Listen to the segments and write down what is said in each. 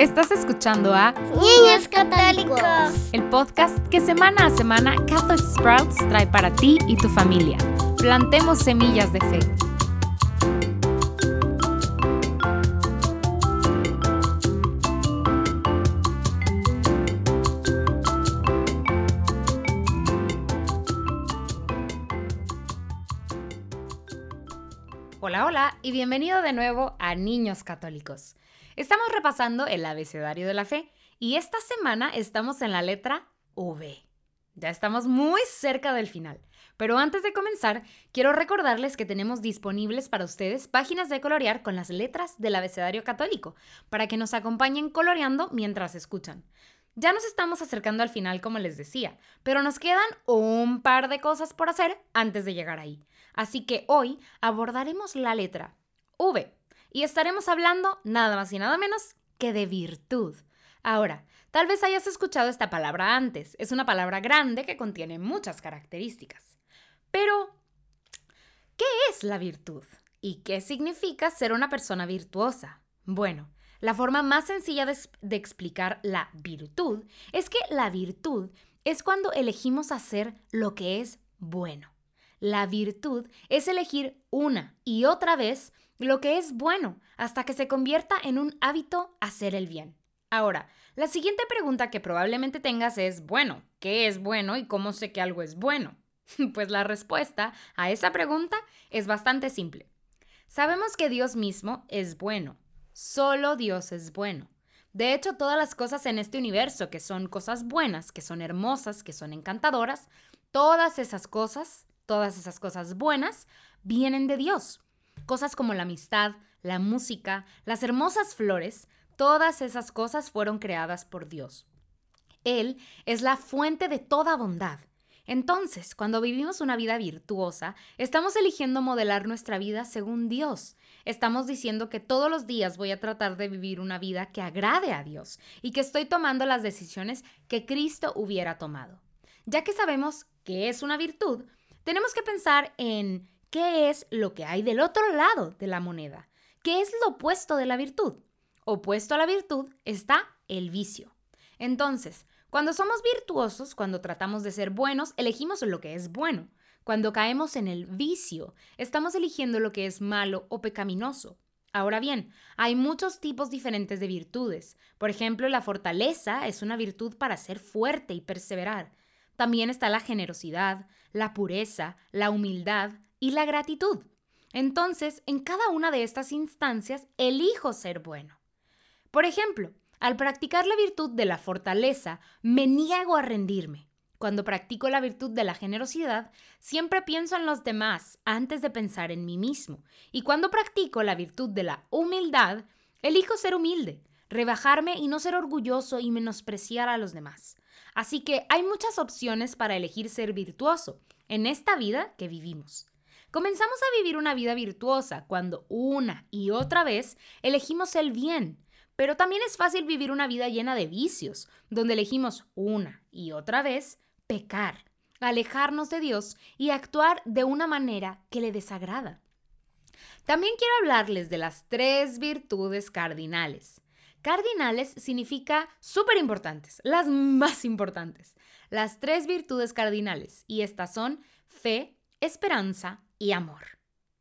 Estás escuchando a Niños Católicos, el podcast que semana a semana Catholic Sprouts trae para ti y tu familia. Plantemos semillas de fe. Hola, hola y bienvenido de nuevo a Niños Católicos. Estamos repasando el abecedario de la fe y esta semana estamos en la letra V. Ya estamos muy cerca del final. Pero antes de comenzar, quiero recordarles que tenemos disponibles para ustedes páginas de colorear con las letras del abecedario católico, para que nos acompañen coloreando mientras escuchan. Ya nos estamos acercando al final, como les decía, pero nos quedan un par de cosas por hacer antes de llegar ahí. Así que hoy abordaremos la letra V y estaremos hablando nada más y nada menos que de virtud. Ahora, tal vez hayas escuchado esta palabra antes. Es una palabra grande que contiene muchas características. Pero, ¿qué es la virtud? ¿Y qué significa ser una persona virtuosa? Bueno, la forma más sencilla de, explicar la virtud es que la virtud es cuando elegimos hacer lo que es bueno. La virtud es elegir una y otra vez lo que es bueno hasta que se convierta en un hábito hacer el bien. Ahora, la siguiente pregunta que probablemente tengas es, bueno, ¿qué es bueno y cómo sé que algo es bueno? Pues la respuesta a esa pregunta es bastante simple. Sabemos que Dios mismo es bueno. Solo Dios es bueno. De hecho, todas las cosas en este universo que son cosas buenas, que son hermosas, que son encantadoras, todas esas cosas, todas esas cosas buenas, vienen de Dios. Cosas como la amistad, la música, las hermosas flores, todas esas cosas fueron creadas por Dios. Él es la fuente de toda bondad. Entonces, cuando vivimos una vida virtuosa, estamos eligiendo modelar nuestra vida según Dios. Estamos diciendo que todos los días voy a tratar de vivir una vida que agrade a Dios y que estoy tomando las decisiones que Cristo hubiera tomado. Ya que sabemos que es una virtud, tenemos que pensar en ¿Qué es lo que hay del otro lado de la moneda? ¿Qué es lo opuesto de la virtud? Opuesto a la virtud está el vicio. Entonces, cuando somos virtuosos, cuando tratamos de ser buenos, elegimos lo que es bueno. Cuando caemos en el vicio, estamos eligiendo lo que es malo o pecaminoso. Ahora bien, hay muchos tipos diferentes de virtudes. Por ejemplo, la fortaleza es una virtud para ser fuerte y perseverar. También está la generosidad, la pureza, la humildad, y la gratitud. Entonces, en cada una de estas instancias, elijo ser bueno. Por ejemplo, al practicar la virtud de la fortaleza, me niego a rendirme. Cuando practico la virtud de la generosidad, siempre pienso en los demás antes de pensar en mí mismo. Y cuando practico la virtud de la humildad, elijo ser humilde, rebajarme y no ser orgulloso y menospreciar a los demás. Así que hay muchas opciones para elegir ser virtuoso en esta vida que vivimos. Comenzamos a vivir una vida virtuosa cuando una y otra vez elegimos el bien, pero también es fácil vivir una vida llena de vicios, donde elegimos una y otra vez pecar, alejarnos de Dios y actuar de una manera que le desagrada. También quiero hablarles de las tres virtudes cardinales. Cardinales significa súper importantes, las más importantes. Las tres virtudes cardinales, y estas son fe, esperanza y amor.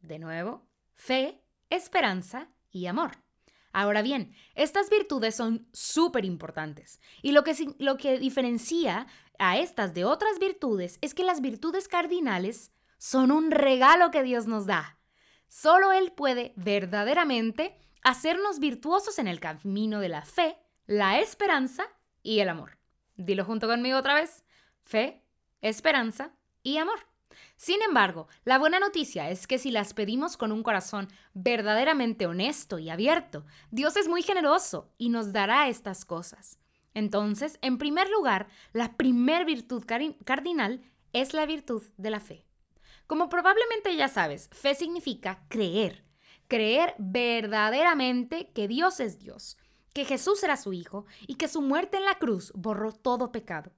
De nuevo, fe, esperanza y amor. Ahora bien, estas virtudes son súper importantes y lo que, lo que diferencia a estas de otras virtudes es que las virtudes cardinales son un regalo que Dios nos da. Solo Él puede verdaderamente hacernos virtuosos en el camino de la fe, la esperanza y el amor. Dilo junto conmigo otra vez. Fe, esperanza y amor. Sin embargo, la buena noticia es que si las pedimos con un corazón verdaderamente honesto y abierto, Dios es muy generoso y nos dará estas cosas. Entonces, en primer lugar, la primer virtud cardinal es la virtud de la fe. Como probablemente ya sabes, fe significa creer, creer verdaderamente que Dios es Dios, que Jesús era su Hijo y que su muerte en la cruz borró todo pecado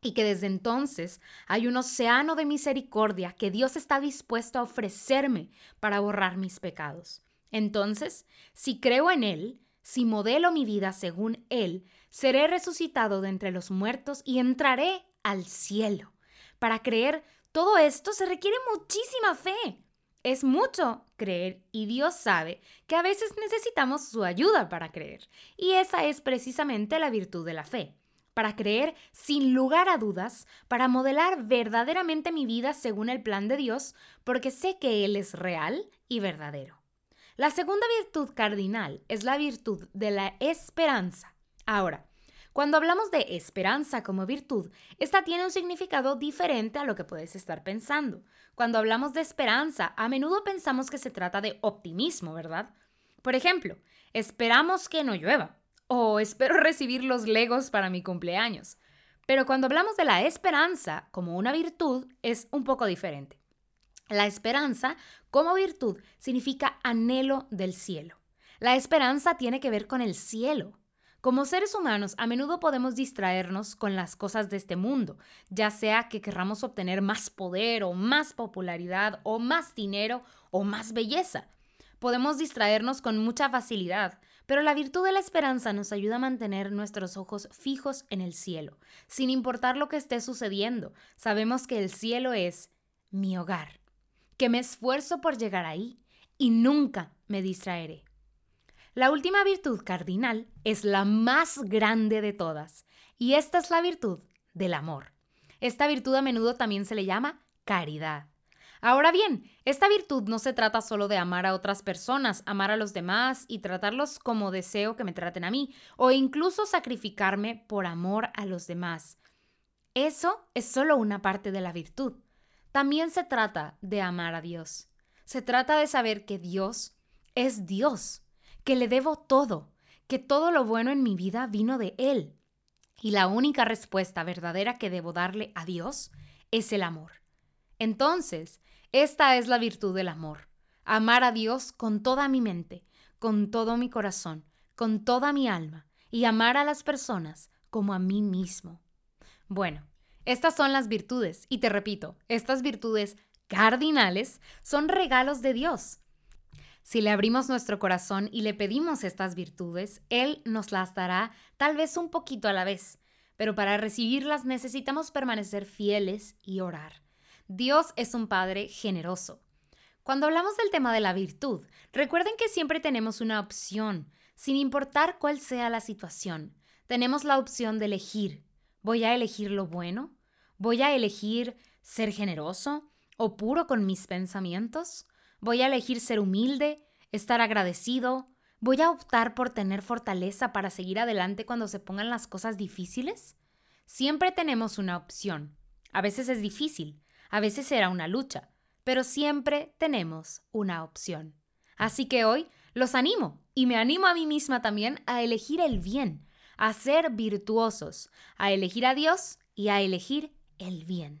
y que desde entonces hay un océano de misericordia que Dios está dispuesto a ofrecerme para borrar mis pecados. Entonces, si creo en Él, Si modelo mi vida según Él, seré resucitado de entre los muertos y entraré al cielo. Para creer todo esto se requiere muchísima fe. Es mucho creer y Dios sabe que a veces necesitamos su ayuda para creer. Y esa es precisamente la virtud de la fe. Para creer sin lugar a dudas, para modelar verdaderamente mi vida según el plan de Dios, porque sé que Él es real y verdadero. La segunda virtud cardinal es la virtud de la esperanza. Ahora, cuando hablamos de esperanza como virtud, esta tiene un significado diferente a lo que puedes estar pensando. Cuando hablamos de esperanza, a menudo pensamos que se trata de optimismo, ¿verdad? Por ejemplo, esperamos que no llueva o espero recibir los legos para mi cumpleaños. Pero cuando hablamos de la esperanza como una virtud, es un poco diferente. La esperanza como virtud significa anhelo del cielo. La esperanza tiene que ver con el cielo. Como seres humanos, a menudo podemos distraernos con las cosas de este mundo, ya sea que querramos obtener más poder o más popularidad o más dinero o más belleza. Podemos distraernos con mucha facilidad, pero la virtud de la esperanza nos ayuda a mantener nuestros ojos fijos en el cielo. Sin importar lo que esté sucediendo, sabemos que el cielo es mi hogar, que me esfuerzo por llegar ahí y nunca me distraeré. La última virtud cardinal es la más grande de todas, y esta es la virtud del amor. Esta virtud a menudo también se le llama caridad. Ahora bien, esta virtud no se trata solo de amar a otras personas, amar a los demás y tratarlos como deseo que me traten a mí, o incluso sacrificarme por amor a los demás. Eso es solo una parte de la virtud. También se trata de amar a Dios. Se trata de saber que Dios es Dios que le debo todo, que todo lo bueno en mi vida vino de Él. Y la única respuesta verdadera que debo darle a Dios es el amor. Entonces, esta es la virtud del amor. Amar a Dios con toda mi mente, con todo mi corazón, con toda mi alma, y amar a las personas como a mí mismo. Bueno, estas son las virtudes, y te repito, estas virtudes cardinales son regalos de Dios. Si le abrimos nuestro corazón y le pedimos estas virtudes, Él nos las dará tal vez un poquito a la vez, pero para recibirlas necesitamos permanecer fieles y orar. Dios es un Padre generoso. Cuando hablamos del tema de la virtud, recuerden que siempre tenemos una opción, sin importar cuál sea la situación. Tenemos la opción de elegir. ¿Voy a elegir lo bueno? ¿Voy a elegir ser generoso o puro con mis pensamientos? Voy a elegir ser humilde, estar agradecido. Voy a optar por tener fortaleza para seguir adelante cuando se pongan las cosas difíciles. Siempre tenemos una opción. A veces es difícil, a veces será una lucha, pero siempre tenemos una opción. Así que hoy los animo y me animo a mí misma también a elegir el bien, a ser virtuosos, a elegir a Dios y a elegir el bien.